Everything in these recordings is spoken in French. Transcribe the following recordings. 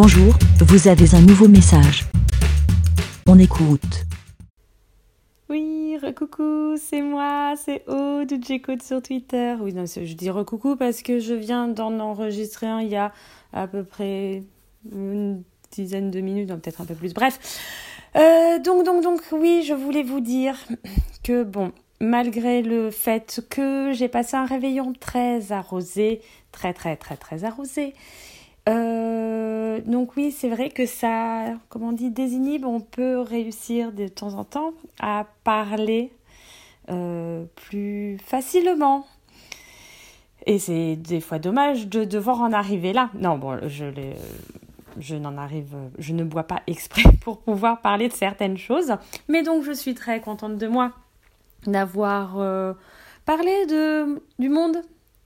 Bonjour, vous avez un nouveau message. On écoute. Oui, recoucou, c'est moi, c'est Aude, j'écoute sur Twitter. Oui, non, je dis recoucou parce que je viens d'en enregistrer un il y a à peu près une dizaine de minutes, peut-être un peu plus. Bref, euh, donc, donc, donc, oui, je voulais vous dire que, bon, malgré le fait que j'ai passé un réveillon très arrosé, très, très, très, très arrosé, euh, donc oui, c'est vrai que ça, comme on dit, désinhibe, on peut réussir de temps en temps à parler euh, plus facilement. Et c'est des fois dommage de devoir en arriver là. Non, bon, je, n'en arrive, je ne bois pas exprès pour pouvoir parler de certaines choses. Mais donc je suis très contente de moi d'avoir euh, parlé du monde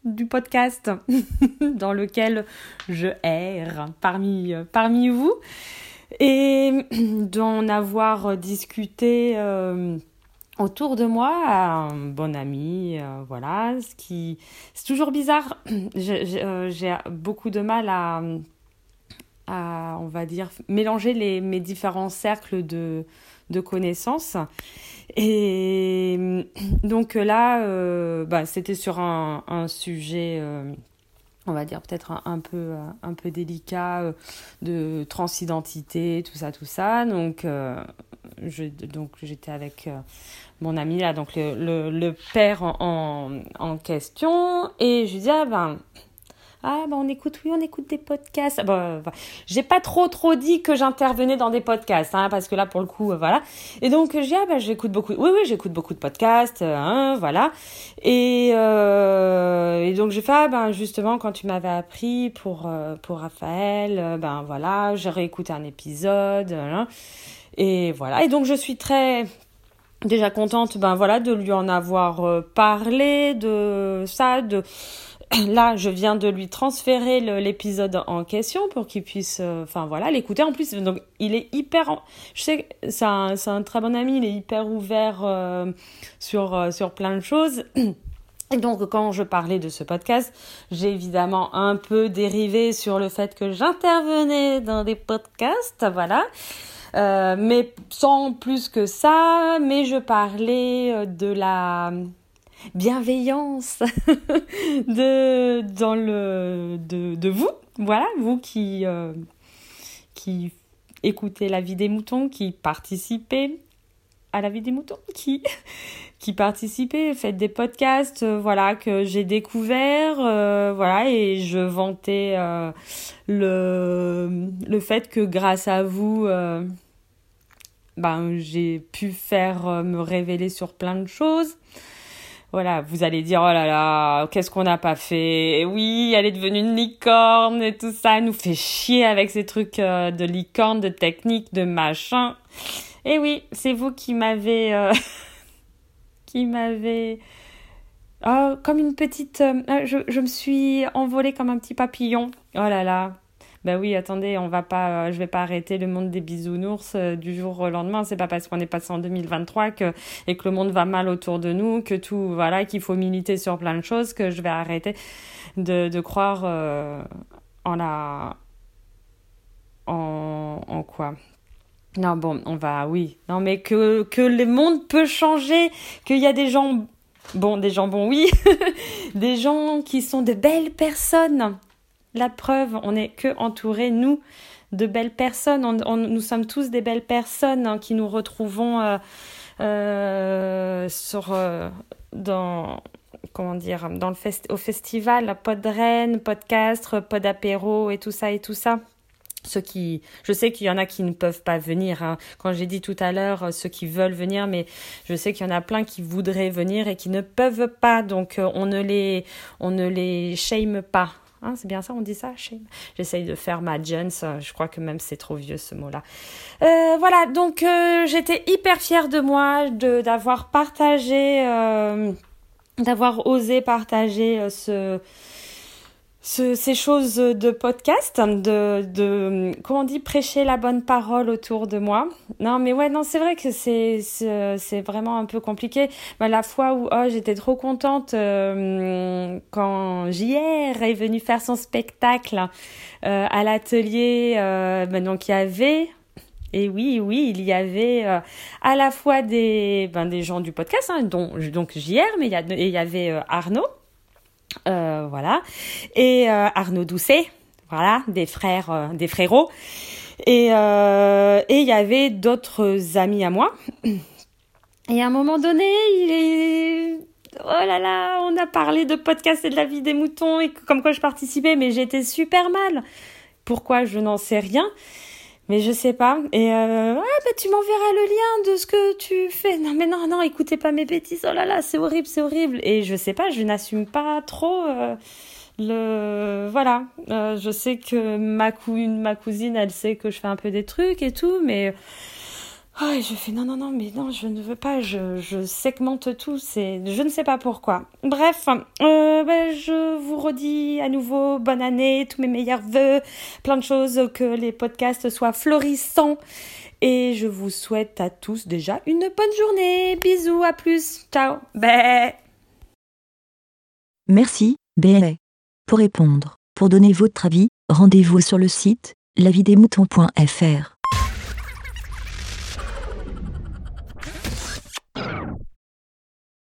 du podcast dans lequel je erre parmi, parmi vous. Et d'en avoir discuté euh, autour de moi un bon ami euh, voilà. Ce qui c'est toujours bizarre. Euh, j'ai beaucoup de mal à, à on va dire mélanger les, mes différents cercles de, de connaissances. Et donc là, euh, bah, c'était sur un, sujet, euh, on va dire peut-être un, peu, euh, délicat de transidentité, tout ça, tout ça. Donc, j'étais avec mon ami là, donc le, père en, question, et je lui dis ah ben ah, bah on écoute, oui, on écoute des podcasts. Bon, j'ai pas trop, trop dit que j'intervenais dans des podcasts, hein, parce que là, pour le coup, euh, voilà. Et donc, j'ai, ah, bah, j'écoute beaucoup, oui, oui, j'écoute beaucoup de podcasts, euh, hein, voilà. Et, euh, et donc, j'ai fait, ah, ben, justement, quand tu m'avais appris pour, euh, pour Raphaël, ben, voilà, j'ai réécouté un épisode, hein, et voilà. Et donc, je suis très, déjà contente, ben, voilà, de lui en avoir parlé, de ça, de, là, je viens de lui transférer l'épisode en question pour qu'il puisse, euh, enfin voilà, l'écouter. En plus, donc il est hyper, je sais, c'est un, très bon ami, il est hyper ouvert euh, sur euh, sur plein de choses. Et donc, quand je parlais de ce podcast, j'ai évidemment un peu dérivé sur le fait que j'intervenais dans des podcasts, voilà. mais sans plus que ça, mais je parlais de la bienveillance de, vous. Voilà, vous qui, euh, qui écoutez la vie des moutons, qui participez à la vie des moutons, qui, qui participez, faites des podcasts, euh, voilà, que j'ai découvert, euh, voilà, et je vantais le, le fait que grâce à vous, ben, j'ai pu faire me révéler sur plein de choses voilà, vous allez dire, oh là là, qu'est-ce qu'on n'a pas fait? Oui, elle est devenue une licorne et tout ça, elle nous fait chier avec ces trucs euh, de licorne, de technique, de machin. Et oui, c'est vous qui m'avez... Euh, qui m'avez... Oh, comme une petite... Euh, je, je me suis envolée comme un petit papillon. Oh là là, ben oui, attendez, on va pas, euh, je vais pas arrêter le monde des bisounours euh, du jour au lendemain. C'est pas parce qu'on est passé en 2023 que et que le monde va mal autour de nous, que tout, voilà, qu'il faut militer sur plein de choses, que je vais arrêter de, de croire euh, en la, en, en quoi non, bon, on va, oui. Non, mais que, que le monde peut changer, qu'il y a des gens, bon, des gens bons, oui, des gens qui sont de belles personnes, la preuve, on n'est que entouré, nous, de belles personnes. On, nous sommes tous des belles personnes hein, qui nous retrouvons euh, euh, sur, euh, dans, comment dire, dans le au festival, pod de Rennes, podcast, pod apéro et tout ça et tout ça. Ceux qui, je sais qu'il y en a qui ne peuvent pas venir. Hein. Quand j'ai dit tout à l'heure, ceux qui veulent venir, mais je sais qu'il y en a plein qui voudraient venir et qui ne peuvent pas. Donc on ne les, on ne les shame pas. Hein, c'est bien ça, on dit ça, shame. J'essaye de faire ma Jones, je crois que même c'est trop vieux ce mot-là. Euh, voilà, donc euh, j'étais hyper fière de moi, d'avoir partagé, euh, d'avoir osé partager ce ces choses de podcast, de, de, comment on dit, prêcher la bonne parole autour de moi. Non, mais ouais, non, c'est vrai que c'est, c'est vraiment un peu compliqué. Mais la fois où oh, j'étais trop contente euh, quand JR est venu faire son spectacle euh, à l'atelier, euh, ben, donc il y avait et oui, oui, il y avait euh, à la fois des, ben, des gens du podcast, hein, dont donc JR, mais il y, a, il y avait euh, Arnaud, euh, voilà, et euh, Arnaud Doucet, voilà, des frères, euh, des frérots. Et et il y avait d'autres amis à moi. Et à un moment donné, il est oh là là, on a parlé de podcast et de la vie des moutons et comme quoi je participais, mais j'étais super mal. Pourquoi je n'en sais rien? Mais je sais pas. Et euh, ah bah tu m'enverras le lien de ce que tu fais. Non mais non non, écoutez pas mes bêtises. Oh là là, c'est horrible, c'est horrible. Et je sais pas, je n'assume pas trop euh, le voilà. Euh, je sais que ma ma cousine, elle sait que je fais un peu des trucs et tout, mais Oh, et je fais non, non, non, mais non, je ne veux pas, je, je segmente tout, c'est, je ne sais pas pourquoi. Bref, euh, ben, je vous redis à nouveau bonne année, tous mes meilleurs voeux, plein de choses, que les podcasts soient florissants. Et je vous souhaite à tous déjà une bonne journée. Bisous, à plus, ciao, bé. Merci, bé. Pour répondre, pour donner votre avis, rendez-vous sur le site lavidemouton.fr.